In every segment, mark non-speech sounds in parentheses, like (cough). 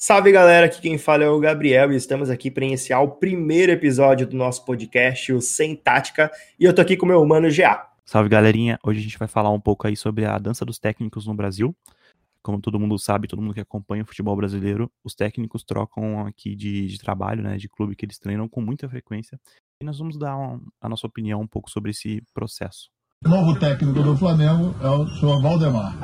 Salve galera, aqui quem fala é o Gabriel e estamos aqui para iniciar o primeiro episódio do nosso podcast, o Sem Tática, e eu tô aqui com o meu humano GA. Salve galerinha, hoje a gente vai falar um pouco aí sobre a dança dos técnicos no Brasil. Como todo mundo sabe, todo mundo que acompanha o futebol brasileiro, os técnicos trocam aqui de, de trabalho, né, de clube que eles treinam com muita frequência. E nós vamos dar uma, a nossa opinião um pouco sobre esse processo. O novo técnico do Flamengo é o senhor Valdemar.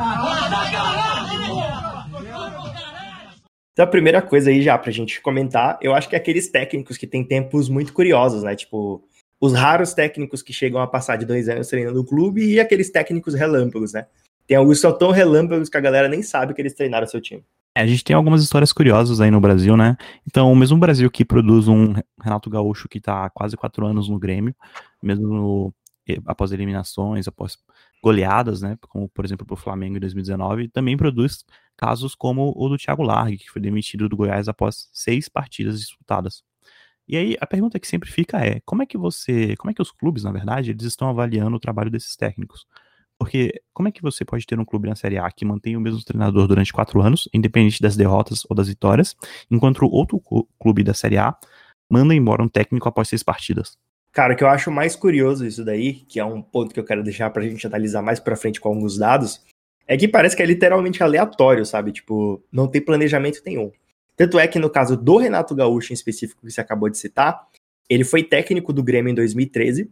Então, a primeira coisa aí já pra gente comentar, eu acho que é aqueles técnicos que têm tempos muito curiosos, né? Tipo, os raros técnicos que chegam a passar de dois anos treinando o clube e aqueles técnicos relâmpagos, né? Tem alguns são tão relâmpagos que a galera nem sabe que eles treinaram seu time. É, a gente tem algumas histórias curiosas aí no Brasil, né? Então, o mesmo Brasil que produz um Renato Gaúcho que tá há quase quatro anos no Grêmio, mesmo no, após eliminações, após goleadas, né? Como, por exemplo, pro Flamengo em 2019, também produz casos como o do Thiago Largue, que foi demitido do Goiás após seis partidas disputadas. E aí a pergunta que sempre fica é, como é que você, como é que os clubes, na verdade, eles estão avaliando o trabalho desses técnicos? Porque como é que você pode ter um clube na Série A que mantém o mesmo treinador durante quatro anos, independente das derrotas ou das vitórias, enquanto outro clube da Série A manda embora um técnico após seis partidas? Cara, o que eu acho mais curioso isso daí, que é um ponto que eu quero deixar pra gente analisar mais pra frente com alguns dados, é que parece que é literalmente aleatório, sabe? Tipo, não tem planejamento nenhum. Tanto é que no caso do Renato Gaúcho em específico que você acabou de citar, ele foi técnico do Grêmio em 2013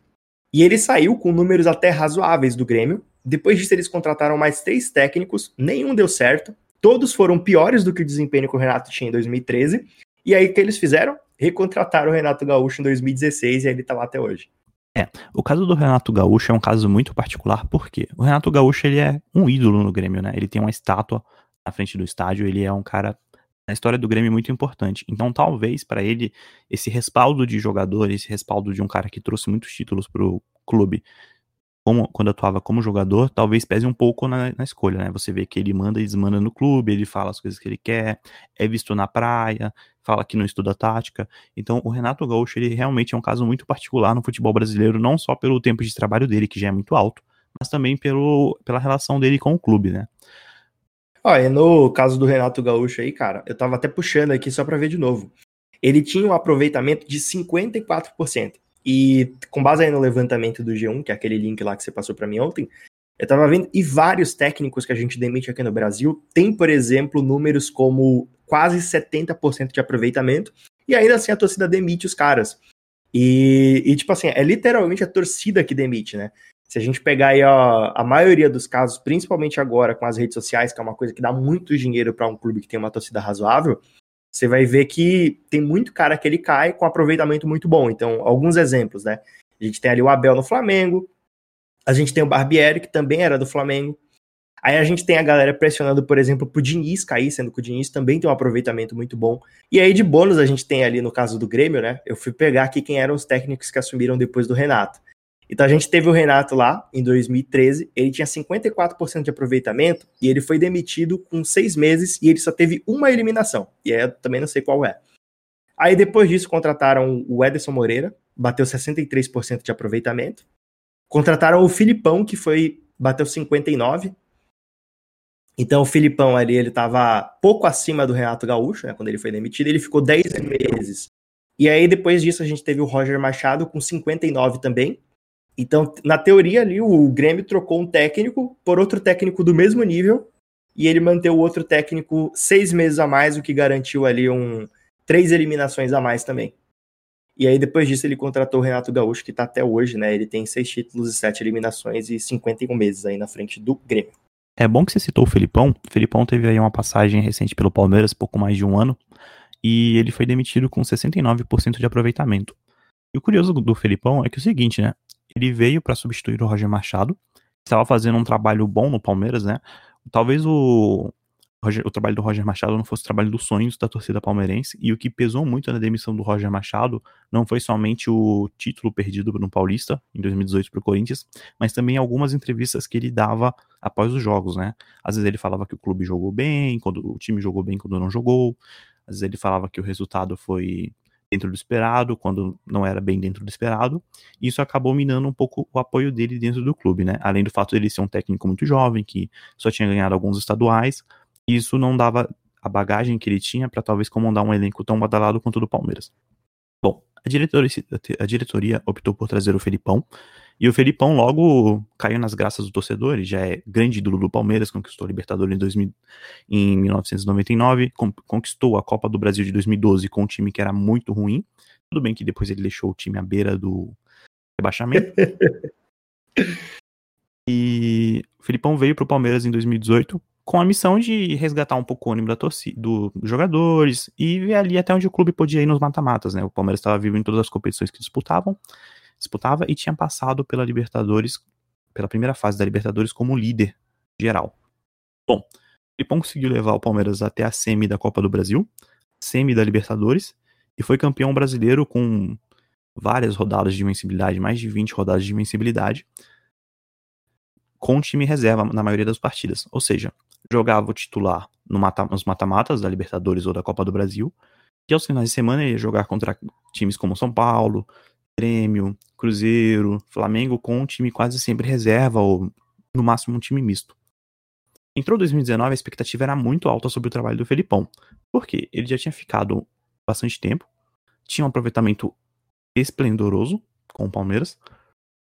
e ele saiu com números até razoáveis do Grêmio. Depois disso, eles contrataram mais três técnicos, nenhum deu certo. Todos foram piores do que o desempenho que o Renato tinha em 2013. E aí, o que eles fizeram? Recontrataram o Renato Gaúcho em 2016 e ele tá lá até hoje. É, o caso do Renato Gaúcho é um caso muito particular, porque o Renato Gaúcho ele é um ídolo no Grêmio, né? Ele tem uma estátua na frente do estádio, ele é um cara na história do Grêmio muito importante. Então, talvez para ele esse respaldo de jogador, esse respaldo de um cara que trouxe muitos títulos pro clube, como, quando atuava como jogador, talvez pese um pouco na, na, escolha, né? Você vê que ele manda e desmanda no clube, ele fala as coisas que ele quer, é visto na praia, fala que não estuda tática. Então, o Renato Gaúcho, ele realmente é um caso muito particular no futebol brasileiro, não só pelo tempo de trabalho dele, que já é muito alto, mas também pelo, pela relação dele com o clube, né? Olha, no caso do Renato Gaúcho aí, cara, eu tava até puxando aqui só para ver de novo. Ele tinha um aproveitamento de 54%. E com base aí no levantamento do G1, que é aquele link lá que você passou para mim ontem, eu tava vendo, e vários técnicos que a gente demite aqui no Brasil tem, por exemplo, números como quase 70% de aproveitamento, e ainda assim a torcida demite os caras. E, e, tipo assim, é literalmente a torcida que demite, né? Se a gente pegar aí a, a maioria dos casos, principalmente agora com as redes sociais, que é uma coisa que dá muito dinheiro para um clube que tem uma torcida razoável, você vai ver que tem muito cara que ele cai com aproveitamento muito bom. Então, alguns exemplos, né? A gente tem ali o Abel no Flamengo, a gente tem o Barbieri, que também era do Flamengo. Aí a gente tem a galera pressionando, por exemplo, pro Diniz cair, sendo que o Diniz também tem um aproveitamento muito bom. E aí, de bônus, a gente tem ali no caso do Grêmio, né? Eu fui pegar aqui quem eram os técnicos que assumiram depois do Renato. Então a gente teve o Renato lá em 2013, ele tinha 54% de aproveitamento e ele foi demitido com seis meses e ele só teve uma eliminação. E aí eu também não sei qual é. Aí depois disso contrataram o Ederson Moreira, bateu 63% de aproveitamento. Contrataram o Filipão, que foi bateu 59. Então o Filipão ali, ele estava pouco acima do Renato Gaúcho, né, quando ele foi demitido, ele ficou 10 meses. E aí depois disso a gente teve o Roger Machado com 59 também. Então, na teoria ali, o Grêmio trocou um técnico por outro técnico do mesmo nível e ele manteve o outro técnico seis meses a mais, o que garantiu ali um três eliminações a mais também. E aí, depois disso, ele contratou o Renato Gaúcho, que está até hoje, né? Ele tem seis títulos e sete eliminações e 51 meses aí na frente do Grêmio. É bom que você citou o Felipão. O Felipão teve aí uma passagem recente pelo Palmeiras, pouco mais de um ano, e ele foi demitido com 69% de aproveitamento. E o curioso do Felipão é que é o seguinte, né? Ele veio para substituir o Roger Machado, estava fazendo um trabalho bom no Palmeiras, né? Talvez o, o trabalho do Roger Machado não fosse o trabalho dos sonhos da torcida palmeirense, e o que pesou muito na demissão do Roger Machado não foi somente o título perdido no Paulista, em 2018 para o Corinthians, mas também algumas entrevistas que ele dava após os jogos, né? Às vezes ele falava que o clube jogou bem, quando o time jogou bem quando não jogou, às vezes ele falava que o resultado foi dentro do esperado, quando não era bem dentro do esperado. Isso acabou minando um pouco o apoio dele dentro do clube, né? Além do fato dele ser um técnico muito jovem, que só tinha ganhado alguns estaduais, isso não dava a bagagem que ele tinha para talvez comandar um elenco tão badalado quanto o do Palmeiras. Bom, a diretoria, a diretoria optou por trazer o Felipão, e o Felipão logo caiu nas graças do torcedor, ele já é grande ídolo do Palmeiras, conquistou a Libertadores em, 2000, em 1999, conquistou a Copa do Brasil de 2012 com um time que era muito ruim, tudo bem que depois ele deixou o time à beira do rebaixamento. (laughs) e o Felipão veio para o Palmeiras em 2018 com a missão de resgatar um pouco o ânimo da torcida, do, dos jogadores e ver ali até onde o clube podia ir nos mata-matas, né? O Palmeiras estava vivo em todas as competições que disputavam, disputava e tinha passado pela Libertadores, pela primeira fase da Libertadores como líder geral. Bom, o Filipão conseguiu levar o Palmeiras até a semi da Copa do Brasil, semi da Libertadores e foi campeão brasileiro com várias rodadas de invencibilidade, mais de 20 rodadas de invencibilidade, com time reserva na maioria das partidas. Ou seja, jogava o titular no mata, nos mata-matas da Libertadores ou da Copa do Brasil, e aos finais de semana ia jogar contra times como São Paulo, Grêmio, Cruzeiro, Flamengo, com um time quase sempre reserva ou no máximo um time misto. Entrou 2019, a expectativa era muito alta sobre o trabalho do Felipão, porque ele já tinha ficado bastante tempo, tinha um aproveitamento esplendoroso com o Palmeiras,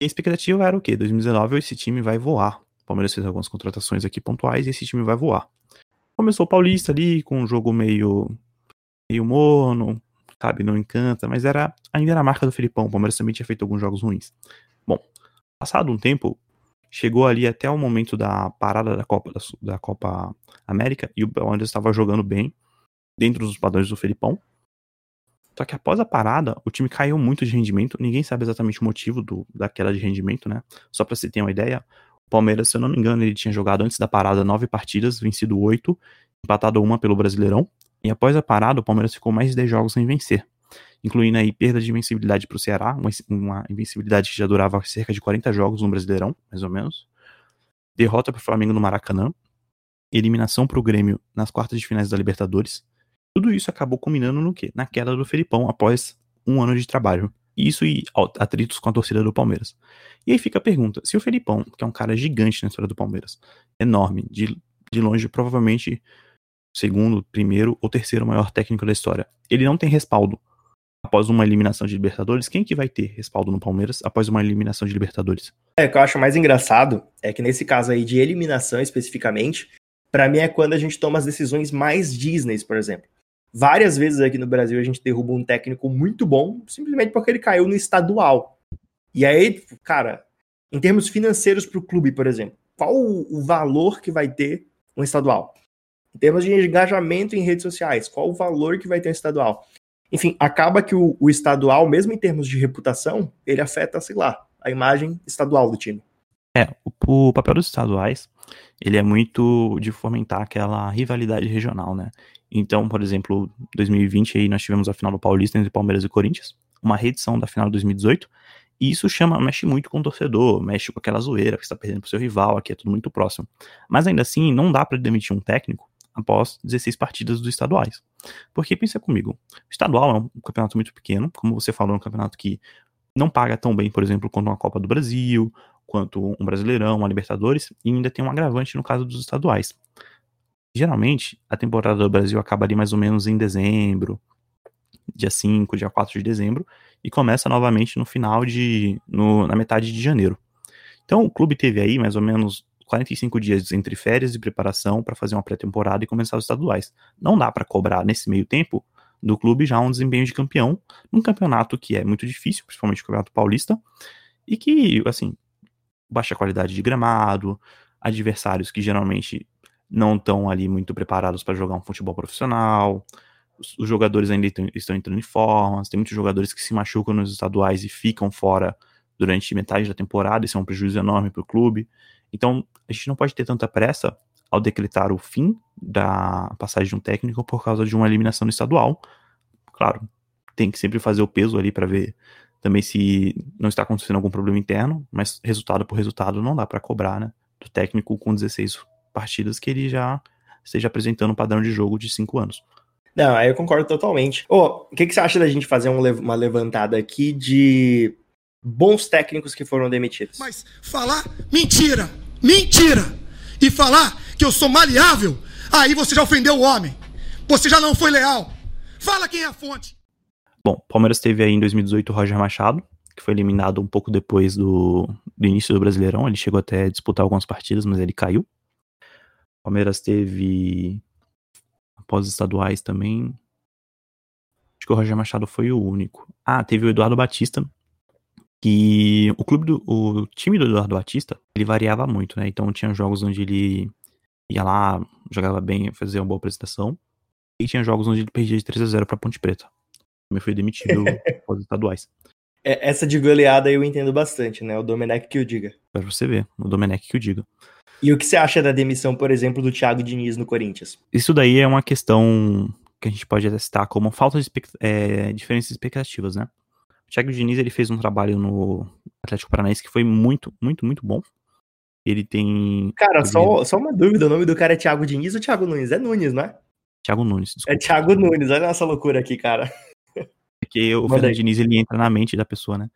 e a expectativa era o quê? 2019 esse time vai voar. O Palmeiras fez algumas contratações aqui pontuais e esse time vai voar. Começou o Paulista ali com um jogo meio meio mono, sabe, não encanta, mas era ainda era a marca do Felipão. O Palmeiras também tinha feito alguns jogos ruins. Bom, passado um tempo, chegou ali até o momento da parada da Copa da, da Copa América e o Palmeiras estava jogando bem dentro dos padrões do Felipão. Só que após a parada, o time caiu muito de rendimento. Ninguém sabe exatamente o motivo do, da queda de rendimento, né? Só para você ter uma ideia, Palmeiras, se eu não me engano, ele tinha jogado antes da parada nove partidas, vencido oito, empatado uma pelo Brasileirão. E após a parada, o Palmeiras ficou mais de 10 jogos sem vencer, incluindo aí perda de invencibilidade para o Ceará, uma, uma invencibilidade que já durava cerca de 40 jogos no Brasileirão, mais ou menos. Derrota para o Flamengo no Maracanã, eliminação para o Grêmio nas quartas de finais da Libertadores. Tudo isso acabou culminando no quê? Na queda do Felipão após um ano de trabalho. Isso e atritos com a torcida do Palmeiras. E aí fica a pergunta: se o Felipão, que é um cara gigante na história do Palmeiras, enorme, de, de longe, provavelmente segundo, primeiro ou terceiro maior técnico da história, ele não tem respaldo após uma eliminação de Libertadores, quem que vai ter respaldo no Palmeiras após uma eliminação de Libertadores? É, o que eu acho mais engraçado é que nesse caso aí de eliminação especificamente, para mim é quando a gente toma as decisões mais Disney, por exemplo. Várias vezes aqui no Brasil a gente derruba um técnico muito bom simplesmente porque ele caiu no estadual. E aí, cara, em termos financeiros para o clube, por exemplo, qual o valor que vai ter um estadual? Em termos de engajamento em redes sociais, qual o valor que vai ter um estadual? Enfim, acaba que o, o estadual, mesmo em termos de reputação, ele afeta, sei lá, a imagem estadual do time. É, o, o, papel dos estaduais, ele é muito de fomentar aquela rivalidade regional, né? Então, por exemplo, 2020 aí nós tivemos a final do Paulista entre Palmeiras e Corinthians, uma reedição da final de 2018, e isso chama, mexe muito com o torcedor, mexe com aquela zoeira que está perdendo pro seu rival, aqui é tudo muito próximo. Mas ainda assim, não dá para demitir um técnico após 16 partidas dos estaduais. Porque pensa comigo, o estadual é um campeonato muito pequeno, como você falou, é um campeonato que não paga tão bem, por exemplo, quanto uma Copa do Brasil, quanto um Brasileirão, uma Libertadores, e ainda tem um agravante no caso dos estaduais. Geralmente, a temporada do Brasil acaba ali mais ou menos em dezembro, dia 5, dia 4 de dezembro, e começa novamente no final de. No, na metade de janeiro. Então o clube teve aí mais ou menos 45 dias entre férias e preparação para fazer uma pré-temporada e começar os estaduais. Não dá para cobrar nesse meio tempo do clube já um desempenho de campeão num campeonato que é muito difícil, principalmente o Campeonato Paulista, e que, assim, baixa qualidade de gramado, adversários que geralmente não estão ali muito preparados para jogar um futebol profissional, os, os jogadores ainda estão entrando em formas, tem muitos jogadores que se machucam nos estaduais e ficam fora durante metade da temporada, isso é um prejuízo enorme para o clube. Então, a gente não pode ter tanta pressa ao decretar o fim da passagem de um técnico por causa de uma eliminação estadual. Claro, tem que sempre fazer o peso ali para ver também se não está acontecendo algum problema interno, mas resultado por resultado não dá para cobrar, né? Do técnico com 16 partidas que ele já esteja apresentando um padrão de jogo de 5 anos. Não, aí eu concordo totalmente. oh, o que, que você acha da gente fazer um, uma levantada aqui de bons técnicos que foram demitidos? Mas falar mentira! mentira e falar que eu sou maleável, aí você já ofendeu o homem. Você já não foi leal. Fala quem é a fonte. Bom, Palmeiras teve aí em 2018 o Roger Machado, que foi eliminado um pouco depois do, do início do Brasileirão. Ele chegou até a disputar algumas partidas, mas ele caiu. Palmeiras teve após estaduais também. Acho que o Roger Machado foi o único. Ah, teve o Eduardo Batista, que o clube do o time do Eduardo Batista, ele variava muito, né? Então tinha jogos onde ele ia lá, jogava bem, fazia uma boa apresentação. E tinha jogos onde ele perdia de 3 a 0 para Ponte Preta. Também foi demitido (laughs) após estaduais. É, essa de goleada eu entendo bastante, né? O Domenech que o diga. Pra você ver, o Domenech que o diga. E o que você acha da demissão, por exemplo, do Thiago Diniz no Corinthians? Isso daí é uma questão que a gente pode citar como falta de é, diferentes expectativas, né? O Thiago Diniz ele fez um trabalho no Atlético Paranaense que foi muito, muito, muito bom. Ele tem. Cara, só, só uma dúvida: o nome do cara é Thiago Diniz ou Thiago Nunes? É Nunes, não é? Thiago Nunes. Desculpa. É Thiago Nunes, olha essa loucura aqui, cara. Porque o Fernando Diniz ele entra na mente da pessoa, né?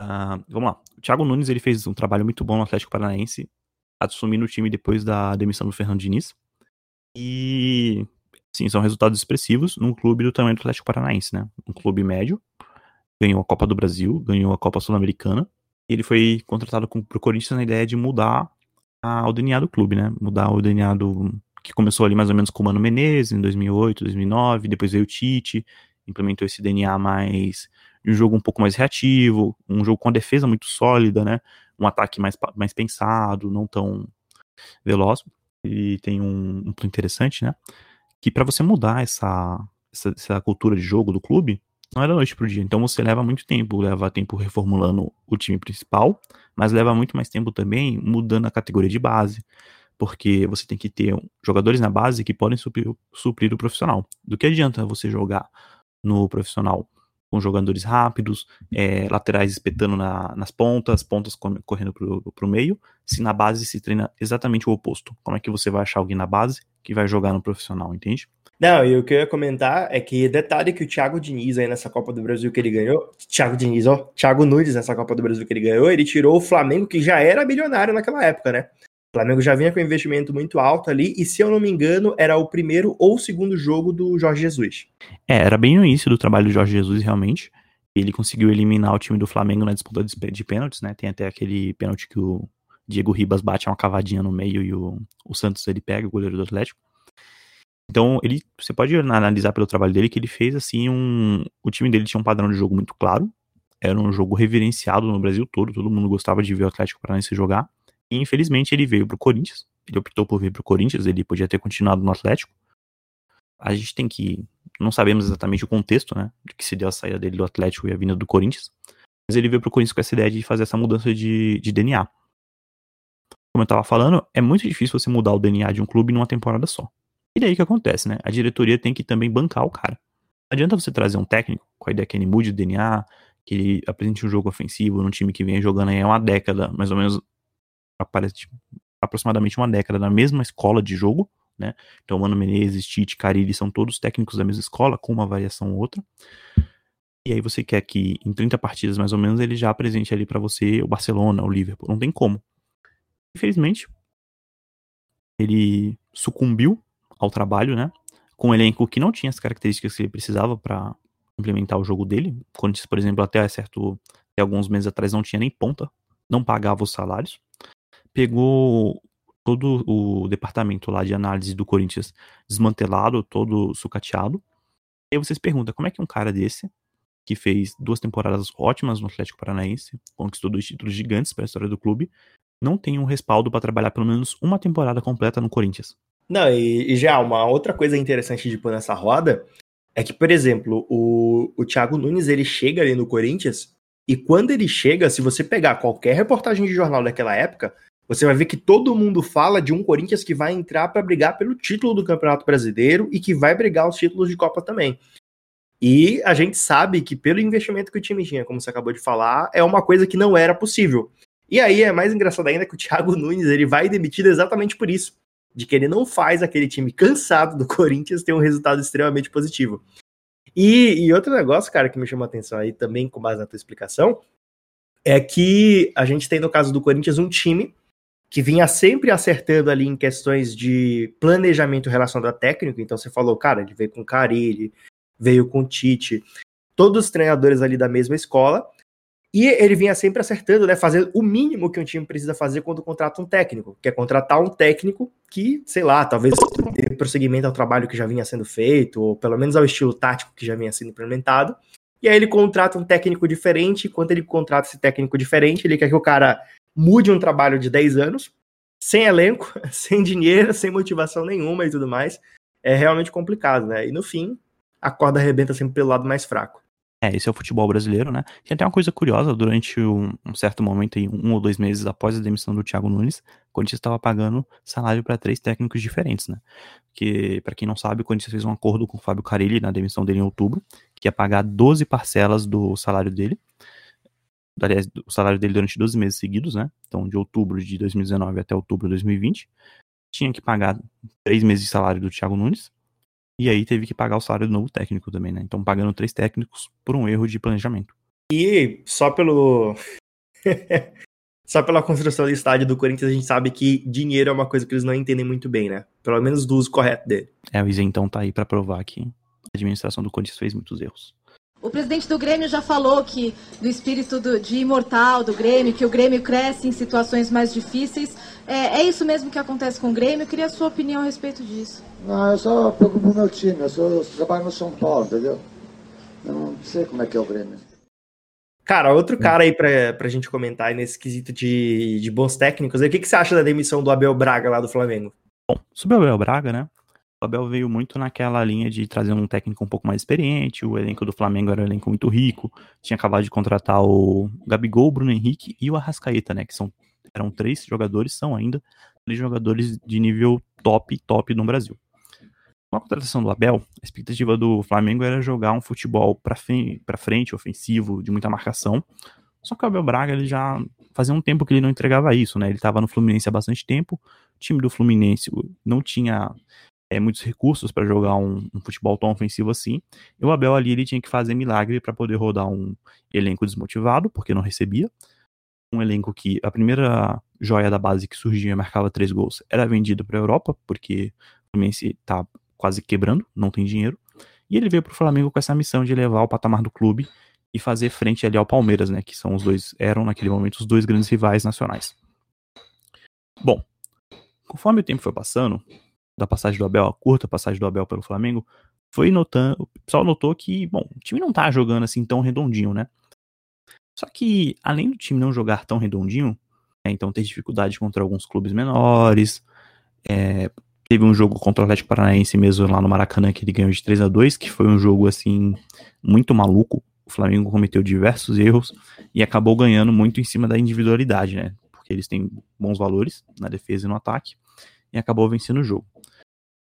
Uh, vamos lá. O Thiago Nunes ele fez um trabalho muito bom no Atlético Paranaense, assumindo o time depois da demissão do Fernando Diniz. E sim, são resultados expressivos num clube do tamanho do Atlético Paranaense, né? Um clube médio, ganhou a Copa do Brasil, ganhou a Copa Sul-Americana. Ele foi contratado com, pro Corinthians na ideia de mudar a, o DNA do clube, né? Mudar o DNA do que começou ali mais ou menos com o Mano Menezes em 2008, 2009, depois veio o Tite, implementou esse DNA mais um jogo um pouco mais reativo, um jogo com a defesa muito sólida, né? Um ataque mais, mais pensado, não tão veloz. E tem um, um ponto interessante, né? Que para você mudar essa, essa, essa, cultura de jogo do clube, não é da noite pro dia. Então você leva muito tempo, leva tempo reformulando o time principal, mas leva muito mais tempo também mudando a categoria de base, porque você tem que ter jogadores na base que podem suprir, suprir o profissional. Do que adianta você jogar no profissional com jogadores rápidos, é, laterais espetando na, nas pontas, pontas correndo para o meio, se na base se treina exatamente o oposto. Como é que você vai achar alguém na base que vai jogar no profissional, entende? Não, e o que eu ia comentar é que detalhe que o Thiago Diniz aí nessa Copa do Brasil que ele ganhou, Thiago Diniz, ó, Thiago Nunes nessa Copa do Brasil que ele ganhou, ele tirou o Flamengo que já era milionário naquela época, né? O Flamengo já vinha com um investimento muito alto ali, e se eu não me engano, era o primeiro ou segundo jogo do Jorge Jesus. É, era bem no início do trabalho do Jorge Jesus, realmente. Ele conseguiu eliminar o time do Flamengo na disputa de pênaltis, né? Tem até aquele pênalti que o Diego Ribas bate uma cavadinha no meio e o, o Santos ele pega, o goleiro do Atlético. Então, ele, você pode analisar pelo trabalho dele que ele fez assim um. O time dele tinha um padrão de jogo muito claro. Era um jogo reverenciado no Brasil todo, todo mundo gostava de ver o Atlético Paranaense jogar. E infelizmente ele veio pro Corinthians. Ele optou por vir pro Corinthians, ele podia ter continuado no Atlético. A gente tem que. Não sabemos exatamente o contexto, né? De que se deu a saída dele do Atlético e a vinda do Corinthians. Mas ele veio pro Corinthians com essa ideia de fazer essa mudança de, de DNA. Como eu tava falando, é muito difícil você mudar o DNA de um clube numa temporada só. E daí que acontece, né? A diretoria tem que também bancar o cara. Não adianta você trazer um técnico com a ideia que ele mude o DNA, que ele apresente um jogo ofensivo num time que vem jogando aí há uma década, mais ou menos aparece tipo, aproximadamente uma década na mesma escola de jogo, né? Então, Mano Menezes, Tite, Carilli são todos técnicos da mesma escola, com uma variação ou outra. E aí você quer que em 30 partidas mais ou menos ele já apresente ali para você o Barcelona, o Liverpool, não tem como. Infelizmente, ele sucumbiu ao trabalho, né? Com um elenco que não tinha as características que ele precisava para implementar o jogo dele. Corinthians, por exemplo, até certo até alguns meses atrás não tinha nem ponta, não pagava os salários pegou todo o departamento lá de análise do Corinthians desmantelado, todo sucateado. E aí vocês perguntam, como é que um cara desse, que fez duas temporadas ótimas no Atlético Paranaense, conquistou dois títulos gigantes para a história do clube, não tem um respaldo para trabalhar pelo menos uma temporada completa no Corinthians? Não, e, e, já uma outra coisa interessante de pôr nessa roda é que, por exemplo, o, o Thiago Nunes ele chega ali no Corinthians e quando ele chega, se você pegar qualquer reportagem de jornal daquela época, você vai ver que todo mundo fala de um Corinthians que vai entrar para brigar pelo título do Campeonato Brasileiro e que vai brigar os títulos de Copa também. E a gente sabe que pelo investimento que o time tinha, como você acabou de falar, é uma coisa que não era possível. E aí é mais engraçado ainda que o Thiago (laughs) Nunes ele vai demitido exatamente por isso, de que ele não faz aquele time cansado do Corinthians ter um resultado extremamente positivo. E, e outro negócio, cara, que me chamou a atenção aí também com base na tua explicação, é que a gente tem no caso do Corinthians um time que vinha sempre acertando ali em questões de planejamento relacionado a técnico. Então você falou, cara, ele veio com Carilli, veio com Tite, todos os treinadores ali da mesma escola. E ele vinha sempre acertando, né? Fazer o mínimo que um time precisa fazer quando contrata um técnico, que é contratar um técnico que, sei lá, talvez dê prosseguimento ao trabalho que já vinha sendo feito, ou pelo menos ao estilo tático que já vinha sendo implementado. E aí ele contrata um técnico diferente, e quando ele contrata esse técnico diferente, ele quer que o cara mude um trabalho de 10 anos, sem elenco, (laughs) sem dinheiro, sem motivação nenhuma e tudo mais. É realmente complicado, né? E no fim, a corda arrebenta sempre pelo lado mais fraco. É, esse é o futebol brasileiro, né? Tem até uma coisa curiosa, durante um, um certo momento, aí, um ou dois meses após a demissão do Thiago Nunes, o Corinthians estava pagando salário para três técnicos diferentes, né? Que, para quem não sabe, o Corinthians fez um acordo com o Fábio Carilli na demissão dele em outubro, que ia pagar 12 parcelas do salário dele, aliás, o salário dele durante 12 meses seguidos, né? Então, de outubro de 2019 até outubro de 2020. Tinha que pagar três meses de salário do Thiago Nunes. E aí teve que pagar o salário do novo técnico também, né? Então, pagando três técnicos por um erro de planejamento. E só pelo. (laughs) só pela construção do estádio do Corinthians, a gente sabe que dinheiro é uma coisa que eles não entendem muito bem, né? Pelo menos do uso correto dele. É, o Isentão tá aí para provar que a administração do Corinthians fez muitos erros. O presidente do Grêmio já falou que do espírito do, de imortal do Grêmio, que o Grêmio cresce em situações mais difíceis. É, é, isso mesmo que acontece com o Grêmio? Eu queria a sua opinião a respeito disso. Não, eu só preocupo com o meu time. Eu, sou, eu trabalho no São Paulo, entendeu? Eu não sei como é que é o Grêmio. Cara, outro cara aí pra, pra gente comentar nesse quesito de, de bons técnicos, o que, que você acha da demissão do Abel Braga lá do Flamengo? Bom, sobre o Abel Braga, né? O Abel veio muito naquela linha de trazer um técnico um pouco mais experiente, o elenco do Flamengo era um elenco muito rico, tinha acabado de contratar o Gabigol, o Bruno Henrique e o Arrascaeta, né, que são, eram três jogadores, são ainda três jogadores de nível top, top no Brasil. Com a contratação do Abel, a expectativa do Flamengo era jogar um futebol para frente, frente, ofensivo, de muita marcação, só que o Abel Braga ele já fazia um tempo que ele não entregava isso, né? Ele estava no Fluminense há bastante tempo. O time do Fluminense não tinha é, muitos recursos para jogar um, um, futebol tão ofensivo assim. E o Abel ali ele tinha que fazer milagre para poder rodar um elenco desmotivado, porque não recebia. Um elenco que a primeira joia da base que surgia e marcava três gols era vendido para a Europa, porque o Fluminense está quase quebrando, não tem dinheiro. E ele veio para o Flamengo com essa missão de levar o patamar do clube e fazer frente ali ao Palmeiras, né, que são os dois eram naquele momento os dois grandes rivais nacionais. Bom, conforme o tempo foi passando, da passagem do Abel, a curta passagem do Abel pelo Flamengo, foi notando, o pessoal notou que, bom, o time não tá jogando assim tão redondinho, né? Só que, além do time não jogar tão redondinho, é, então ter dificuldade contra alguns clubes menores, é, teve um jogo contra o Atlético Paranaense mesmo lá no Maracanã que ele ganhou de 3 a 2 que foi um jogo, assim, muito maluco. O Flamengo cometeu diversos erros e acabou ganhando muito em cima da individualidade, né? Porque eles têm bons valores na defesa e no ataque e acabou vencendo o jogo.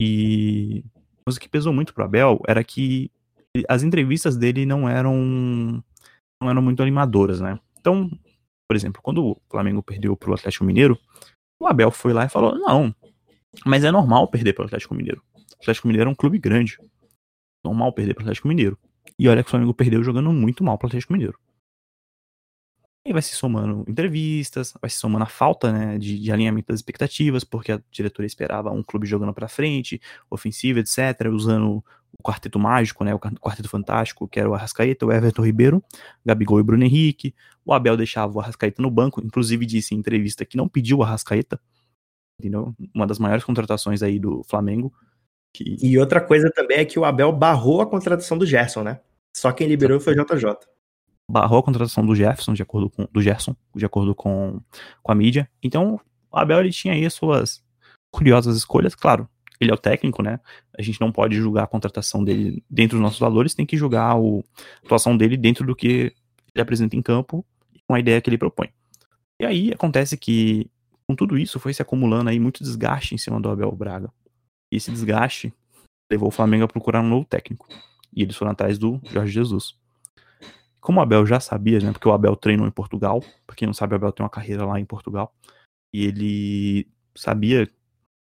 E mas o que pesou muito pro Abel era que as entrevistas dele não eram não eram muito animadoras, né? Então, por exemplo, quando o Flamengo perdeu pro Atlético Mineiro, o Abel foi lá e falou: "Não, mas é normal perder pro Atlético Mineiro. O Atlético Mineiro é um clube grande. Normal perder pro Atlético Mineiro. E olha que o Flamengo perdeu jogando muito mal pro Atlético Mineiro. E vai se somando entrevistas, vai se somando a falta né, de, de, alinhamento das expectativas, porque a diretoria esperava um clube jogando para frente, ofensiva, etc., usando o quarteto mágico, né, o quarteto fantástico, que era o Arrascaeta, o Everton Ribeiro, Gabigol e Bruno Henrique. O Abel deixava o Arrascaeta no banco, inclusive disse em entrevista que não pediu o Arrascaeta, entendeu? Uma das maiores contratações aí do Flamengo. Que... E outra coisa também é que o Abel barrou a contratação do Gerson, né? Só quem liberou foi o JJ barrou a contratação do Jefferson, de acordo com do Gerson, de acordo com, com a mídia. Então, o Abel ele tinha aí suas curiosas escolhas, claro. Ele é o técnico, né? A gente não pode julgar a contratação dele dentro dos nossos valores, tem que julgar o, a atuação dele dentro do que ele apresenta em campo com a ideia que ele propõe. E aí acontece que, com tudo isso, foi se acumulando aí muito desgaste em cima do Abel Braga. E esse desgaste levou o Flamengo a procurar um novo técnico. E eles foram atrás do Jorge Jesus. Como o Abel já sabia, né? Porque o Abel treinou em Portugal. Pra quem não sabe, o Abel tem uma carreira lá em Portugal. E ele sabia,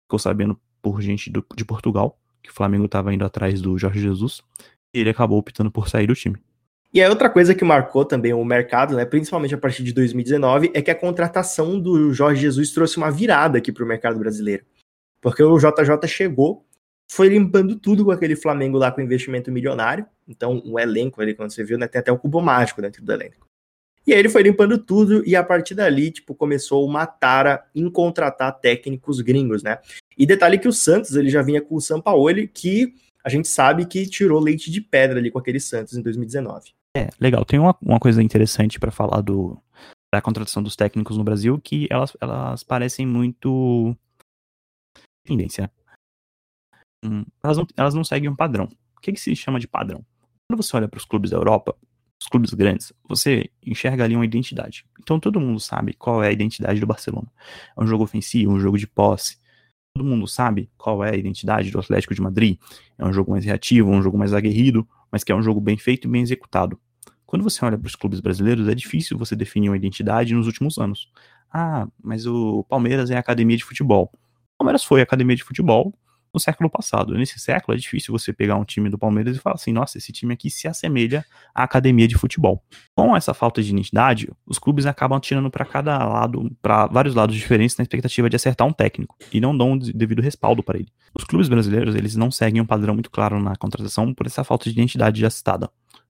ficou sabendo por gente do, de Portugal, que o Flamengo estava indo atrás do Jorge Jesus. E ele acabou optando por sair do time. E a outra coisa que marcou também o mercado, né, principalmente a partir de 2019, é que a contratação do Jorge Jesus trouxe uma virada aqui para o mercado brasileiro. Porque o JJ chegou, foi limpando tudo com aquele Flamengo lá com investimento milionário. Então, o elenco ali, quando você viu, né, tem até o cubo mágico dentro do elenco. E aí ele foi limpando tudo e a partir dali, tipo, começou uma tara em contratar técnicos gringos, né? E detalhe que o Santos, ele já vinha com o Sampaoli, que a gente sabe que tirou leite de pedra ali com aquele Santos em 2019. É, legal. Tem uma, uma coisa interessante para falar do, da contratação dos técnicos no Brasil, que elas, elas parecem muito tendência. Hum, elas, não, elas não seguem um padrão. O que, que se chama de padrão? Quando você olha para os clubes da Europa, os clubes grandes, você enxerga ali uma identidade. Então todo mundo sabe qual é a identidade do Barcelona. É um jogo ofensivo, um jogo de posse. Todo mundo sabe qual é a identidade do Atlético de Madrid. É um jogo mais reativo, um jogo mais aguerrido, mas que é um jogo bem feito e bem executado. Quando você olha para os clubes brasileiros, é difícil você definir uma identidade nos últimos anos. Ah, mas o Palmeiras é academia de futebol. O Palmeiras foi academia de futebol no século passado. Nesse século é difícil você pegar um time do Palmeiras e falar assim, nossa, esse time aqui se assemelha à academia de futebol. Com essa falta de identidade, os clubes acabam tirando para cada lado, para vários lados diferentes na expectativa de acertar um técnico e não dão o devido respaldo para ele. Os clubes brasileiros, eles não seguem um padrão muito claro na contratação por essa falta de identidade já citada.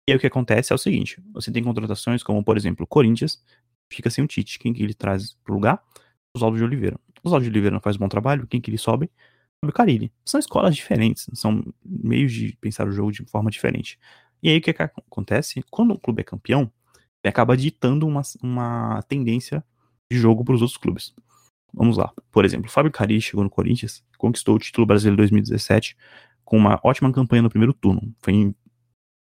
E aí o que acontece é o seguinte, você tem contratações como, por exemplo, Corinthians, fica sem o Tite, quem que ele traz pro lugar? Oswaldo de Oliveira. Oswaldo de Oliveira não faz um bom trabalho, quem que ele sobe? O Carilli. São escolas diferentes, são meios de pensar o jogo de forma diferente. E aí o que, que acontece? Quando o clube é campeão, ele acaba ditando uma, uma tendência de jogo para os outros clubes. Vamos lá. Por exemplo, Fábio Carilli chegou no Corinthians, conquistou o título brasileiro 2017 com uma ótima campanha no primeiro turno. Foi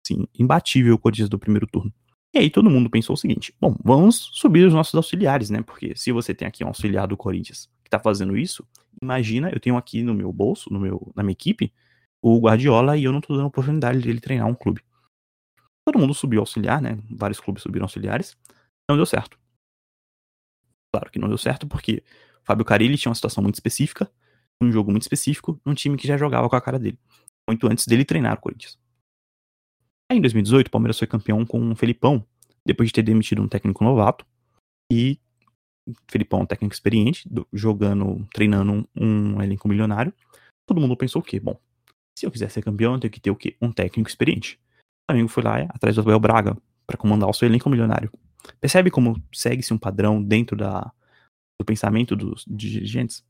assim, imbatível o Corinthians do primeiro turno. E aí todo mundo pensou o seguinte: bom, vamos subir os nossos auxiliares, né? Porque se você tem aqui um auxiliar do Corinthians que tá fazendo isso, imagina, eu tenho aqui no meu bolso, no meu, na minha equipe, o Guardiola e eu não tô dando oportunidade dele treinar um clube. Todo mundo subiu auxiliar, né? Vários clubes subiram auxiliares. Não deu certo. Claro que não deu certo porque Fábio Carilli tinha uma situação muito específica, um jogo muito específico, num time que já jogava com a cara dele. Muito antes dele treinar o Corinthians. Aí em 2018, o Palmeiras foi campeão com o Felipão, depois de ter demitido um técnico novato. E o Felipão, um técnico experiente, jogando, treinando um, um, elenco milionário. Todo mundo pensou o quê? Bom, se eu quiser ser campeão, eu tenho que ter o quê? Um técnico experiente. O Flamengo foi lá atrás do Abel Braga para comandar o seu elenco milionário. Percebe como segue-se um padrão dentro da, do pensamento dos dirigentes?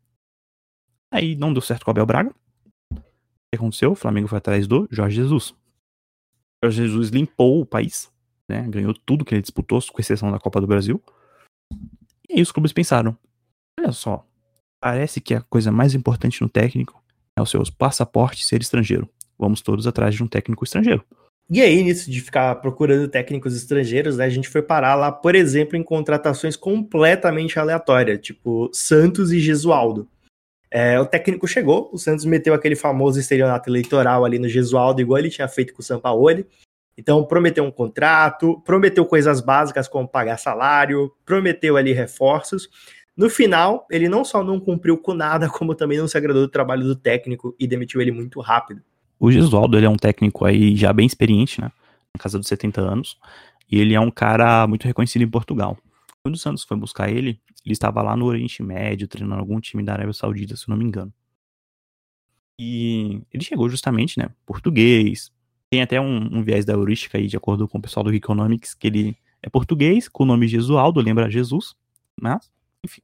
Aí não deu certo com o Abel Braga. O que aconteceu? O Flamengo foi atrás do Jorge Jesus. Jorge Jesus limpou o país, né? Ganhou tudo que ele disputou, com exceção da Copa do Brasil. E aí os clubes pensaram: olha só, parece que a coisa mais importante no técnico é o seu passaporte ser estrangeiro. Vamos todos atrás de um técnico estrangeiro. E aí, nisso de ficar procurando técnicos estrangeiros, né, a gente foi parar lá, por exemplo, em contratações completamente aleatórias, tipo Santos e Gesualdo. É, o técnico chegou, o Santos meteu aquele famoso estelionato eleitoral ali no Gesualdo, igual ele tinha feito com o Sampaoli. Então, prometeu um contrato, prometeu coisas básicas como pagar salário, prometeu ali reforços. No final, ele não só não cumpriu com nada, (laughs) como também não se agradou do trabalho do técnico e demitiu ele muito rápido. O Gesualdo, ele é um técnico aí já bem experiente, né? Na casa dos 70 anos. E ele é um cara muito reconhecido em Portugal. Quando o Santos foi buscar ele, ele estava lá no Oriente Médio, treinando algum time da Arábia Saudita, se não me engano. E ele chegou justamente, né, português. Tem até um, um viés da heurística aí, de acordo com o pessoal do Economics, que ele é português, com o nome Jesualdo, lembra Jesus, mas, enfim.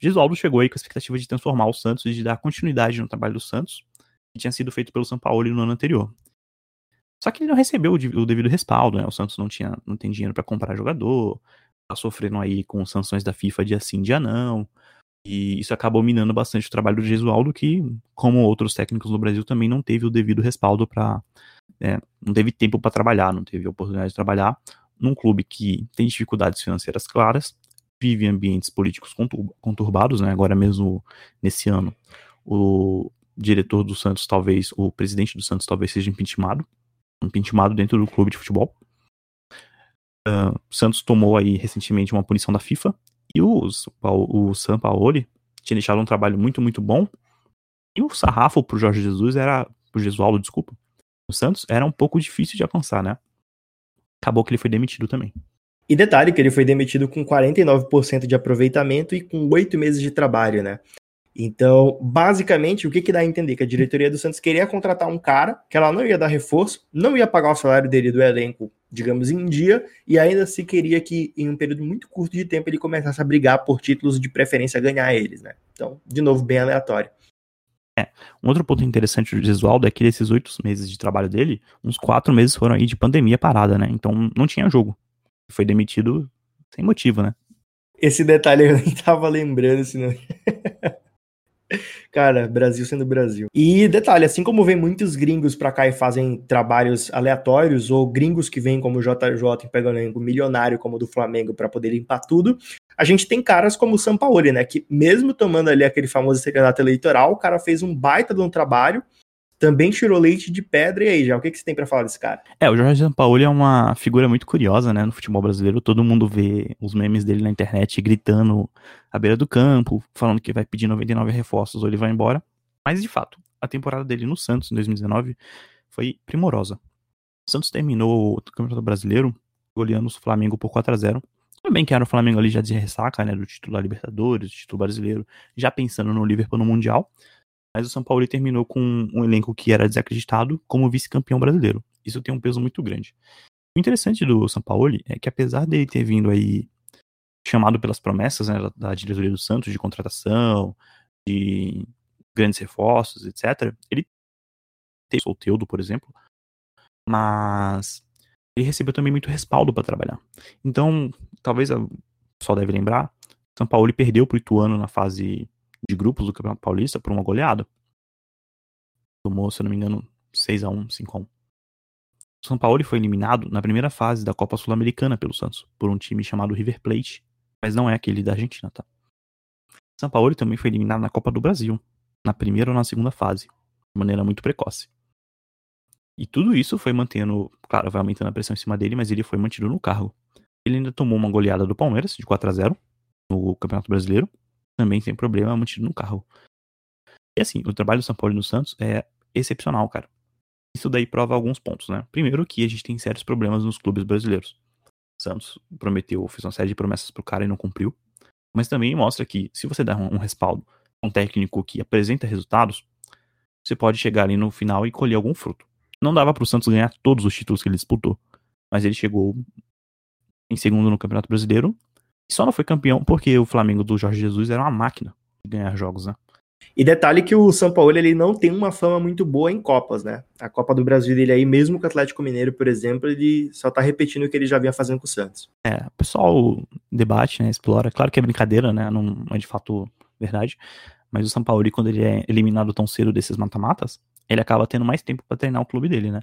Jesualdo chegou aí com a expectativa de transformar o Santos e de dar continuidade no trabalho do Santos, que tinha sido feito pelo São Paulo no ano anterior. Só que ele não recebeu o devido respaldo, né? O Santos não tinha, não tem dinheiro para comprar jogador, tá sofrendo aí com sanções da FIFA dia sim, dia não. E isso acabou minando bastante o trabalho do Gesualdo, que, como outros técnicos no Brasil, também não teve o devido respaldo para. Né, não teve tempo para trabalhar, não teve oportunidade de trabalhar num clube que tem dificuldades financeiras claras, vive ambientes políticos conturbados, né? Agora mesmo nesse ano, o diretor do Santos, talvez, o presidente do Santos, talvez seja impeachmentado, impeachmentado dentro do clube de futebol. Uh, Santos tomou aí recentemente uma punição da FIFA e o, o, o San Paoli tinha deixado um trabalho muito, muito bom. E o sarrafo pro Jorge Jesus era. pro Gesualdo, desculpa. Santos era um pouco difícil de alcançar, né? acabou que ele foi demitido também. E detalhe que ele foi demitido com 49% de aproveitamento e com oito meses de trabalho, né? Então, basicamente, o que, que dá a entender? Que a diretoria do Santos queria contratar um cara que ela não ia dar reforço, não ia pagar o salário dele do elenco, digamos, em dia, e ainda se queria que, em um período muito curto de tempo, ele começasse a brigar por títulos de preferência ganhar eles, né? Então, de novo, bem aleatório. É, um outro ponto interessante do Gesualdo é que desses oito meses de trabalho dele, uns quatro meses foram aí de pandemia parada, né? Então não tinha jogo. Foi demitido sem motivo, né? Esse detalhe eu nem tava lembrando, senão. (laughs) Cara, Brasil sendo Brasil. E detalhe, assim como vem muitos gringos pra cá e fazem trabalhos aleatórios, ou gringos que vêm como o JJ pegam um milionário como o do Flamengo para poder limpar tudo, a gente tem caras como o Sampaoli, né? Que mesmo tomando ali aquele famoso secretário eleitoral, o cara fez um baita de um trabalho, também tirou leite de pedra. E aí, já, o que, que você tem para falar desse cara? É, o Jorge Sampaoli é uma figura muito curiosa, né, no futebol brasileiro. Todo mundo vê os memes dele na internet gritando à beira do campo, falando que vai pedir 99 reforços ou ele vai embora. Mas, de fato, a temporada dele no Santos, em 2019, foi primorosa. O Santos terminou o Campeonato Brasileiro goleando o Flamengo por 4 a 0 bem que era o Flamengo ali já de ressaca, né, do título da Libertadores, do título brasileiro, já pensando no Liverpool no Mundial, mas o São Paulo terminou com um elenco que era desacreditado como vice-campeão brasileiro. Isso tem um peso muito grande. O interessante do São Paulo é que apesar dele ter vindo aí chamado pelas promessas né, da, diretoria do Santos de contratação, de grandes reforços, etc., ele tem o Solteudo, por exemplo, mas ele recebeu também muito respaldo para trabalhar. Então, talvez pessoal deve lembrar, São Paulo perdeu para o Ituano na fase de grupos do Campeonato Paulista por uma goleada. Tomou, se eu não me engano, 6 a 1 5 a 1 São Paulo foi eliminado na primeira fase da Copa Sul-Americana pelo Santos, por um time chamado River Plate, mas não é aquele da Argentina, tá? São Paulo também foi eliminado na Copa do Brasil, na primeira ou na segunda fase, de maneira muito precoce. E tudo isso foi mantendo, claro, vai aumentando a pressão em cima dele, mas ele foi mantido no cargo. Ele ainda tomou uma goleada do Palmeiras, de 4 a 0 no Campeonato Brasileiro, também sem problema, mantido no carro. E assim, o trabalho do São Paulo e do Santos é excepcional, cara. Isso daí prova alguns pontos, né? Primeiro que a gente tem sérios problemas nos clubes brasileiros. O Santos prometeu, fez uma série de promessas pro cara e não cumpriu. Mas também mostra que se você dá um, um respaldo a um técnico que apresenta resultados, você pode chegar ali no final e colher algum fruto. Não dava pro Santos ganhar todos os títulos que ele disputou, mas ele chegou em segundo no Campeonato Brasileiro só não foi campeão porque o Flamengo do Jorge Jesus era uma máquina de ganhar jogos, né? E detalhe que o São Paulo ele não tem uma fama muito boa em Copas, né? A Copa do Brasil dele aí, mesmo com o Atlético Mineiro, por exemplo, ele só tá repetindo o que ele já vinha fazendo com o Santos. É, o pessoal debate, né? Explora. Claro que é brincadeira, né? Não é de fato verdade. Mas o São Paulo, quando ele é eliminado tão cedo desses mata-matas, ele acaba tendo mais tempo para treinar o clube dele, né?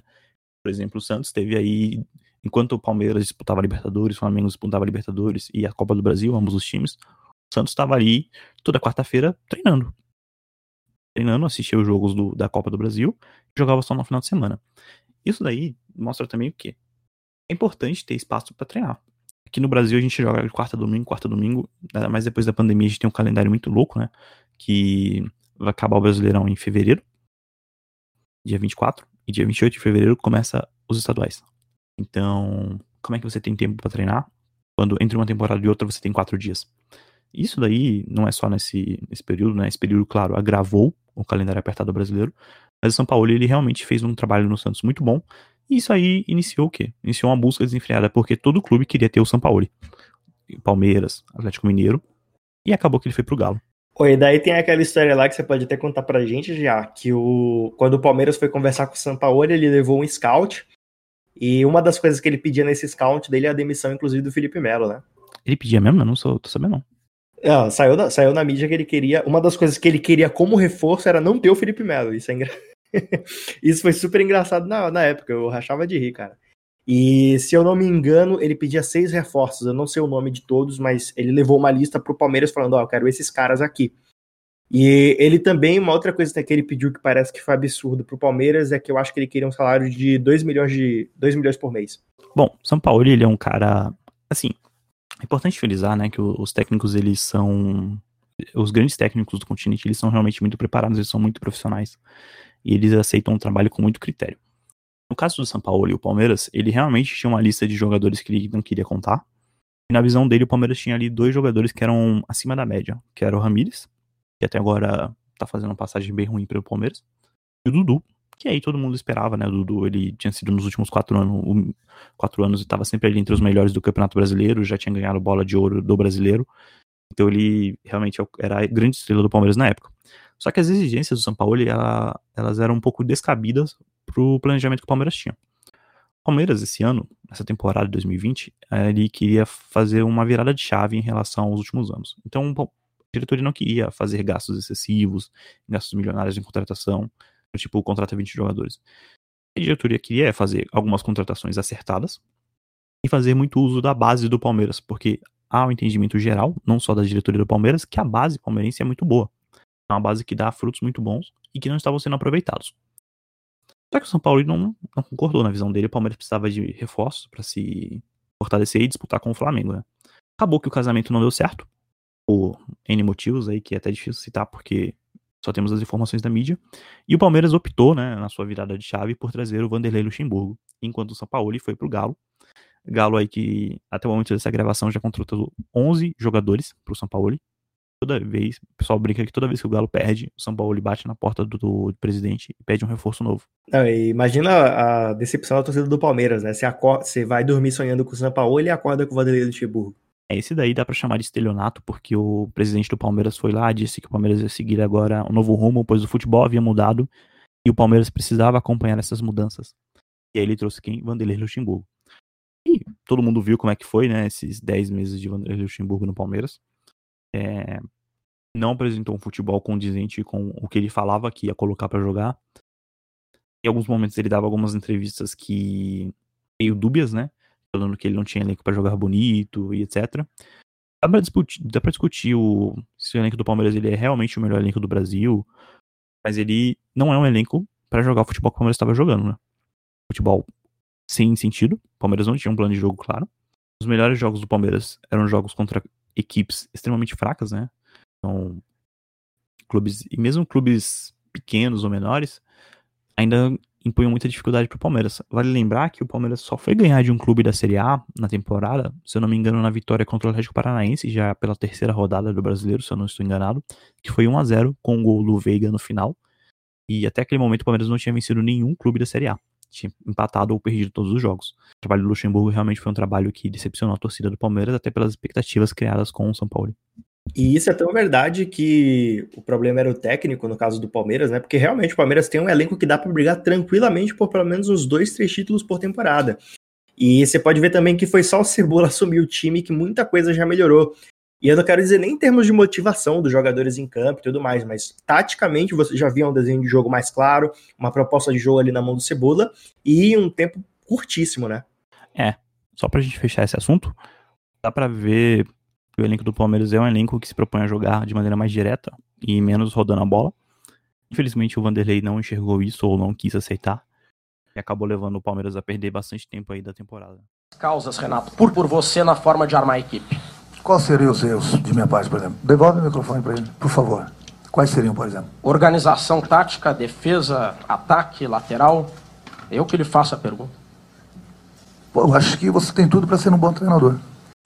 Por exemplo, o Santos teve aí enquanto o Palmeiras disputava a Libertadores, o Flamengo disputava a Libertadores e a Copa do Brasil, ambos os times, o Santos estava ali toda quarta-feira treinando. Treinando, assistia os jogos do, da Copa do Brasil e jogava só no final de semana. Isso daí mostra também o quê? É importante ter espaço para treinar. Aqui no Brasil a gente joga de quarta domingo, quarta domingo, mas depois da pandemia a gente tem um calendário muito louco, né? Que vai acabar o Brasileirão em fevereiro, dia 24, e dia 28 de fevereiro começa os estaduais. Então, como é que você tem tempo para treinar? Quando entre uma temporada e outra você tem quatro dias. Isso daí não é só nesse, nesse período, né? Esse período, claro, agravou o calendário apertado brasileiro. Mas o São Paulo, ele realmente fez um trabalho no Santos muito bom. E isso aí iniciou o quê? Iniciou uma busca desenfreada, porque todo clube queria ter o São Paulo. Palmeiras, Atlético Mineiro. E acabou que ele foi pro Galo. Oi, daí tem aquela história lá que você pode até contar pra gente já, que o quando o Palmeiras foi conversar com o São Paulo, ele levou um scout e uma das coisas que ele pedia nesse scout dele é a demissão, inclusive, do Felipe Melo, né? Ele pedia mesmo? Eu não sou, tô sabendo, não. É, saiu, na, saiu na mídia que ele queria. Uma das coisas que ele queria como reforço era não ter o Felipe Melo. Isso é engra... (laughs) Isso foi super engraçado na, na época, eu rachava de rir, cara. E se eu não me engano, ele pedia seis reforços. Eu não sei o nome de todos, mas ele levou uma lista pro Palmeiras falando: Ó, oh, eu quero esses caras aqui. E ele também, uma outra coisa que ele pediu que parece que foi absurdo pro Palmeiras é que eu acho que ele queria um salário de 2 milhões de 2 milhões por mês. Bom, São Paulo, ele é um cara, assim, é importante frisar, né, que os técnicos eles são os grandes técnicos do continente, eles são realmente muito preparados, eles são muito profissionais e eles aceitam o trabalho com muito critério. No caso do São Paulo e o Palmeiras, ele realmente tinha uma lista de jogadores que ele não queria contar. E na visão dele, o Palmeiras tinha ali dois jogadores que eram acima da média, que era o Ramires, que até agora tá fazendo uma passagem bem ruim pelo Palmeiras, e o Dudu, que aí todo mundo esperava, né? O Dudu, ele tinha sido nos últimos quatro anos, quatro anos estava sempre ali entre os melhores do Campeonato Brasileiro, já tinha ganhado bola de ouro do Brasileiro. Então ele realmente era a grande estrela do Palmeiras na época. Só que as exigências do São Paulo, ela, elas eram um pouco descabidas pro planejamento que o Palmeiras tinha. O Palmeiras, esse ano, nessa temporada de 2020, ele queria fazer uma virada de chave em relação aos últimos anos. Então, diretoria não queria fazer gastos excessivos, gastos milionários em contratação, tipo, contrata 20 jogadores. A diretoria queria fazer algumas contratações acertadas e fazer muito uso da base do Palmeiras, porque há um entendimento geral, não só da diretoria do Palmeiras, que a base palmeirense é muito boa. É uma base que dá frutos muito bons e que não estavam sendo aproveitados. Só que o São Paulo não, não concordou na visão dele. O Palmeiras precisava de reforços para se fortalecer e disputar com o Flamengo, né? Acabou que o casamento não deu certo, por N motivos aí que é até difícil citar porque só temos as informações da mídia. E o Palmeiras optou, né, na sua virada de chave, por trazer o Vanderlei Luxemburgo, enquanto o São Paulo foi pro Galo. Galo aí que até o momento dessa gravação já contratou 11 jogadores pro São Paulo, toda vez, o pessoal brinca que toda vez que o Galo perde, o São Paulo bate na porta do, do presidente e pede um reforço novo. Não, imagina a decepção da torcida do Palmeiras, né? Você, acorda, você vai dormir sonhando com o São Paulo e acorda com o Vanderlei Luxemburgo. É, esse daí dá para chamar de estelionato, porque o presidente do Palmeiras foi lá, disse que o Palmeiras ia seguir agora um novo rumo, pois o futebol havia mudado e o Palmeiras precisava acompanhar essas mudanças. E aí ele trouxe quem? Vanderlei Luxemburgo. E todo mundo viu como é que foi, né, esses 10 meses de Vanderlei Luxemburgo no Palmeiras é, não apresentou um futebol condizente com o que ele falava que ia colocar para jogar. Em alguns momentos ele dava algumas entrevistas que meio dúbias, né? Falando que ele não tinha elenco para jogar bonito e etc. Dá pra discutir, dá pra discutir o, se o elenco do Palmeiras ele é realmente o melhor elenco do Brasil, mas ele não é um elenco para jogar o futebol que o Palmeiras estava jogando, né? Futebol sem sentido. O Palmeiras não tinha um plano de jogo claro. Os melhores jogos do Palmeiras eram jogos contra equipes extremamente fracas, né? Então, clubes, e mesmo clubes pequenos ou menores, ainda impunham muita dificuldade para o Palmeiras. Vale lembrar que o Palmeiras só foi ganhar de um clube da Série A na temporada, se eu não me engano, na vitória contra o Atlético Paranaense, já pela terceira rodada do Brasileiro, se eu não estou enganado, que foi 1 a 0 com o gol do Veiga no final. E até aquele momento o Palmeiras não tinha vencido nenhum clube da Série A tinha empatado ou perdido todos os jogos. O trabalho do Luxemburgo realmente foi um trabalho que decepcionou a torcida do Palmeiras, até pelas expectativas criadas com o São Paulo. E isso é tão verdade que o problema era o técnico, no caso do Palmeiras, né? Porque realmente o Palmeiras tem um elenco que dá para brigar tranquilamente por pelo menos uns dois, três títulos por temporada. E você pode ver também que foi só o Cebola (laughs) assumir o time que muita coisa já melhorou. E eu não quero dizer nem em termos de motivação dos jogadores em campo e tudo mais, mas taticamente você já via um desenho de jogo mais claro, uma proposta de jogo ali na mão do Cebola e um tempo curtíssimo, né? É, só pra gente fechar esse assunto, dá pra ver o elenco do Palmeiras é um elenco que se propõe a jogar de maneira mais direta e menos rodando a bola. Infelizmente o Vanderlei não enxergou isso ou não quis aceitar e acabou levando o Palmeiras a perder bastante tempo aí da temporada. Causas, Renato, por por você na forma de armar a equipe. Quais seriam os erros de minha parte, por exemplo? Devolve o microfone para ele, por favor. Quais seriam, por exemplo? Organização tática, defesa, ataque, lateral. Eu que lhe faço a pergunta. Pô, eu acho que você tem tudo para ser um bom treinador.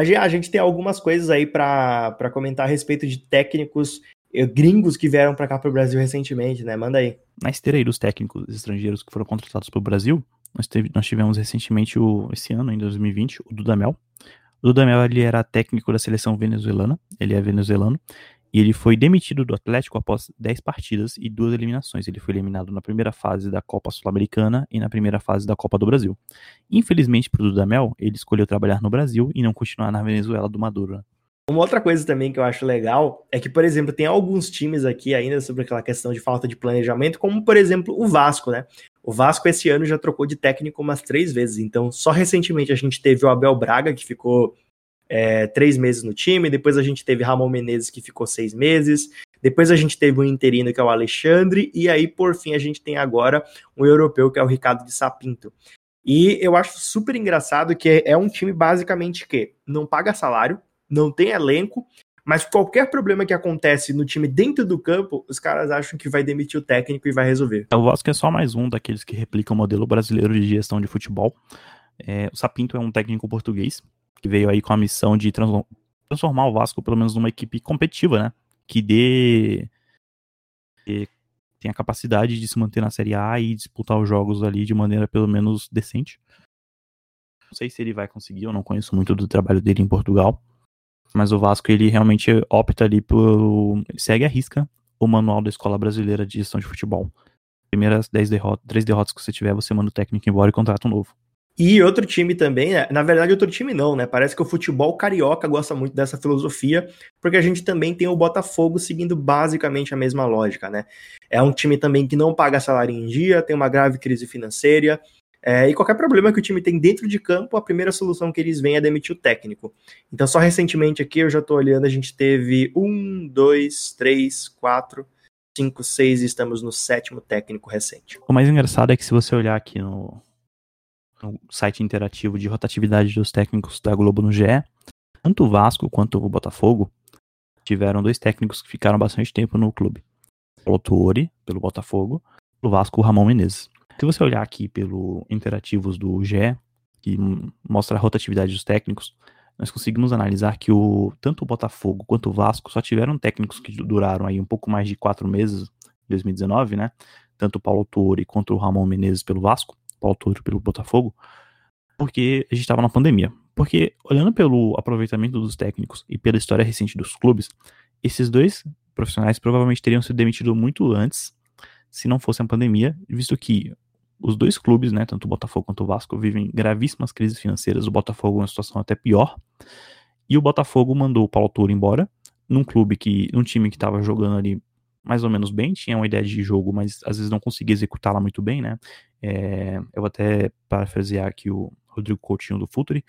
A gente tem algumas coisas aí para comentar a respeito de técnicos eh, gringos que vieram para cá para o Brasil recentemente, né? Manda aí. Na esteira aí dos técnicos estrangeiros que foram contratados para o Brasil, nós, teve, nós tivemos recentemente, o, esse ano, em 2020, o Dudamel, o Dudamel ele era técnico da seleção venezuelana, ele é venezuelano, e ele foi demitido do Atlético após 10 partidas e duas eliminações. Ele foi eliminado na primeira fase da Copa Sul-Americana e na primeira fase da Copa do Brasil. Infelizmente para o Dudamel, ele escolheu trabalhar no Brasil e não continuar na Venezuela do Maduro. Uma outra coisa também que eu acho legal é que, por exemplo, tem alguns times aqui ainda sobre aquela questão de falta de planejamento, como por exemplo o Vasco, né? O Vasco esse ano já trocou de técnico umas três vezes, então só recentemente a gente teve o Abel Braga, que ficou é, três meses no time, depois a gente teve Ramon Menezes, que ficou seis meses, depois a gente teve um interino, que é o Alexandre, e aí, por fim, a gente tem agora um europeu, que é o Ricardo de Sapinto. E eu acho super engraçado que é um time basicamente que não paga salário, não tem elenco, Mas qualquer problema que acontece no time dentro do campo, os caras acham que vai demitir o técnico e vai resolver. O Vasco é só mais um daqueles que replicam o modelo brasileiro de gestão de futebol. É, o Sapinto é um técnico português que veio aí com a missão de transformar o Vasco pelo menos numa equipe competitiva, né? Que dê que tem a capacidade de se manter na Série A e disputar os jogos ali de maneira pelo menos decente. Não sei se ele vai conseguir, eu não conheço muito do trabalho dele em Portugal. Mas o Vasco, ele realmente opta ali por. segue a risca o manual da Escola Brasileira de Gestão de Futebol. Primeiras 10 derrotas, 3 derrotas que você tiver, você manda o técnico embora e contrata um novo. E outro time também, né? na verdade, outro time não, né? Parece que o futebol carioca gosta muito dessa filosofia, porque a gente também tem o Botafogo seguindo basicamente a mesma lógica, né? É um time também que não paga salário em dia, tem uma grave crise financeira, é, e qualquer problema que o time tem dentro de campo, a primeira solução que eles veem é demitir o técnico. Então, só recentemente aqui, eu já tô olhando, a gente teve um, dois, três, quatro, cinco, seis, e estamos no sétimo técnico recente. O mais engraçado é que se você olhar aqui no, no site interativo de rotatividade dos técnicos da Globo no GE, tanto o Vasco quanto o Botafogo tiveram dois técnicos que ficaram bastante tempo no clube. O Autori, pelo Botafogo, o Vasco, o Ramon Menezes. Se você olhar aqui pelo interativos do GE, que mostra a rotatividade dos técnicos, nós conseguimos analisar que o, tanto o Botafogo quanto o Vasco só tiveram técnicos que duraram aí um pouco mais de quatro meses, 2019, né? Tanto o Paulo Torre quanto o Ramon Menezes pelo Vasco, Paulo Torre pelo Botafogo, porque a gente estava na pandemia. Porque olhando pelo aproveitamento dos técnicos e pela história recente dos clubes, esses dois profissionais provavelmente teriam sido demitidos muito antes, se não fosse a pandemia, visto que os dois clubes, né, tanto o Botafogo quanto o Vasco, vivem gravíssimas crises financeiras. O Botafogo é uma situação até pior. E o Botafogo mandou o Paulo Touro embora, num clube que, num time que estava jogando ali mais ou menos bem, tinha uma ideia de jogo, mas às vezes não conseguia executá-la muito bem, né? É, eu vou até parafrasear aqui o Rodrigo Coutinho do Futuri.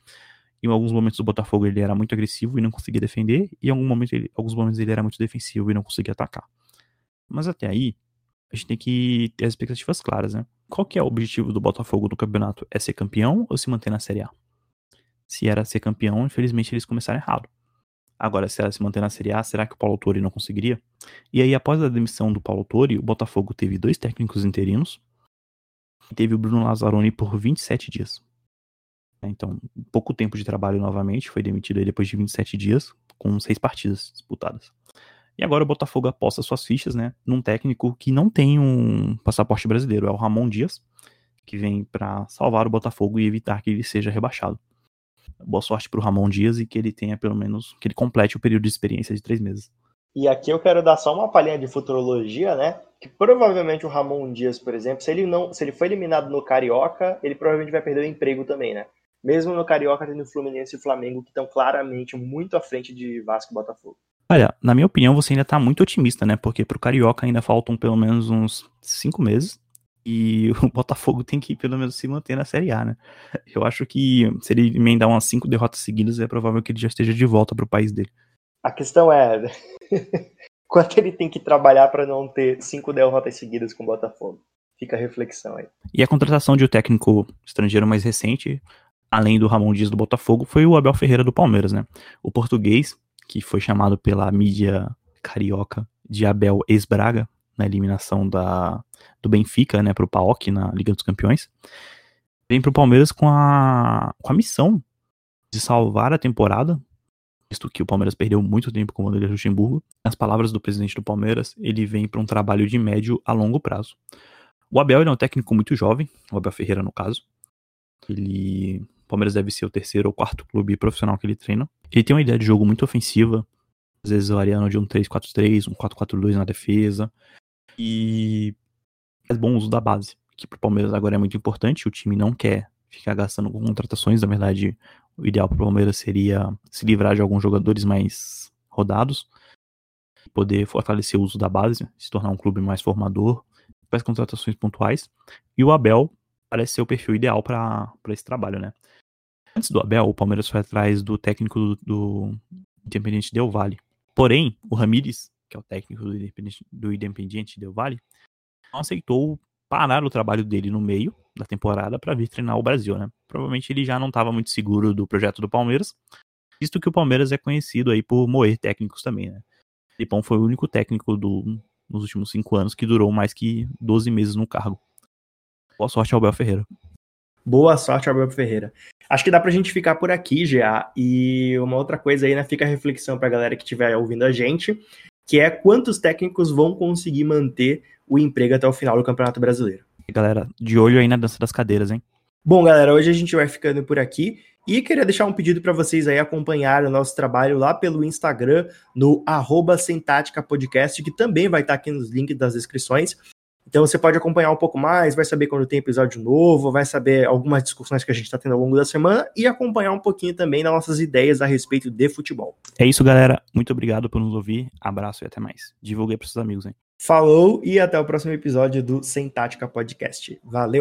Em alguns momentos o Botafogo ele era muito agressivo e não conseguia defender, e em algum momento ele, alguns momentos ele era muito defensivo e não conseguia atacar. Mas até aí, a gente tem que ter as expectativas claras, né? Qual que é o objetivo do Botafogo no campeonato? É ser campeão ou se manter na Série A? Se era ser campeão, infelizmente eles começaram errado. Agora, se era se manter na Série A, será que o Paulo Torre não conseguiria? E aí, após a demissão do Paulo Torre, o Botafogo teve dois técnicos interinos teve o Bruno Lazzaroni por 27 dias. Então, pouco tempo de trabalho novamente, foi demitido depois de 27 dias, com seis partidas disputadas. E agora o Botafogo aposta suas fichas, né, num técnico que não tem um passaporte brasileiro, é o Ramon Dias, que vem para salvar o Botafogo e evitar que ele seja rebaixado. Boa sorte pro Ramon Dias e que ele tenha pelo menos, que ele complete o período de experiência de três meses. E aqui eu quero dar só uma palhinha de futurologia, né? Que provavelmente o Ramon Dias, por exemplo, se ele não, se ele foi eliminado no Carioca, ele provavelmente vai perder o emprego também, né? Mesmo no Carioca tendo Fluminense e Flamengo que estão claramente muito à frente de Vasco e Botafogo. Olha, na minha opinião, você ainda tá muito otimista, né? Porque pro Carioca ainda faltam pelo menos uns cinco meses. E (laughs) o Botafogo tem que pelo menos se manter na Série A, né? Eu acho que se ele emendar umas cinco derrotas seguidas, é provável que ele já esteja de volta pro país dele. A questão é (laughs) quanto ele tem que trabalhar para não ter cinco derrotas seguidas com o Botafogo. Fica a reflexão aí. E a contratação de um técnico estrangeiro mais recente, além do Ramon Dias do Botafogo, foi o Abel Ferreira do Palmeiras, né? O português que foi chamado pela mídia carioca de Abel ex-Braga, na eliminação da, do Benfica, né, pro PAOK na Liga dos Campeões, vem pro Palmeiras com a, com a missão de salvar a temporada, visto que o Palmeiras perdeu muito tempo com o Vanderlei Luxemburgo. Nas palavras do presidente do Palmeiras, ele vem para um trabalho de médio a longo prazo. O Abel é um técnico muito jovem, o Abel Ferreira no caso. Ele Palmeiras deve ser o terceiro ou quarto clube profissional que ele treina. Ele tem uma ideia de jogo muito ofensiva, às vezes variando de um 3-4-3, um 4-4-2 na defesa. E faz bom uso da base, que para o Palmeiras agora é muito importante. O time não quer ficar gastando com contratações. Na verdade, o ideal para o Palmeiras seria se livrar de alguns jogadores mais rodados, poder fortalecer o uso da base, se tornar um clube mais formador, faz contratações pontuais. E o Abel parece ser o perfil ideal para esse trabalho, né? Antes do Abel, o Palmeiras foi atrás do técnico do, do Independiente Del Valle. Porém, o Ramires, que é o técnico do Independiente, do Independiente Del Valle, não aceitou parar o trabalho dele no meio da temporada para vir treinar o Brasil, né? Provavelmente ele já não estava muito seguro do projeto do Palmeiras Visto que o Palmeiras é conhecido aí por moer técnicos também, né? O Filipão foi o único técnico do, nos últimos cinco anos que durou mais que 12 meses no cargo. Boa sorte Abel Ferreira. Boa sorte, Abel Ferreira. Acho que dá pra gente ficar por aqui já. E uma outra coisa aí, né? Fica a reflexão pra galera que estiver ouvindo a gente, que é quantos técnicos vão conseguir manter o emprego até o final do Campeonato Brasileiro. Galera, de olho aí na dança das cadeiras, hein? Bom, galera, hoje a gente vai ficando por aqui. E queria deixar um pedido para vocês aí acompanhar o nosso trabalho lá pelo Instagram, no arroba Podcast, que também vai estar aqui nos links das descrições. Então você pode acompanhar um pouco mais, vai saber quando tem episódio novo, vai saber algumas discussões que a gente está tendo ao longo da semana e acompanhar um pouquinho também das nossas ideias a respeito de futebol. É isso, galera. Muito obrigado por nos ouvir. Abraço e até mais. Divulguei para seus amigos, hein? Falou e até o próximo episódio do Sem Tática Podcast. Valeu!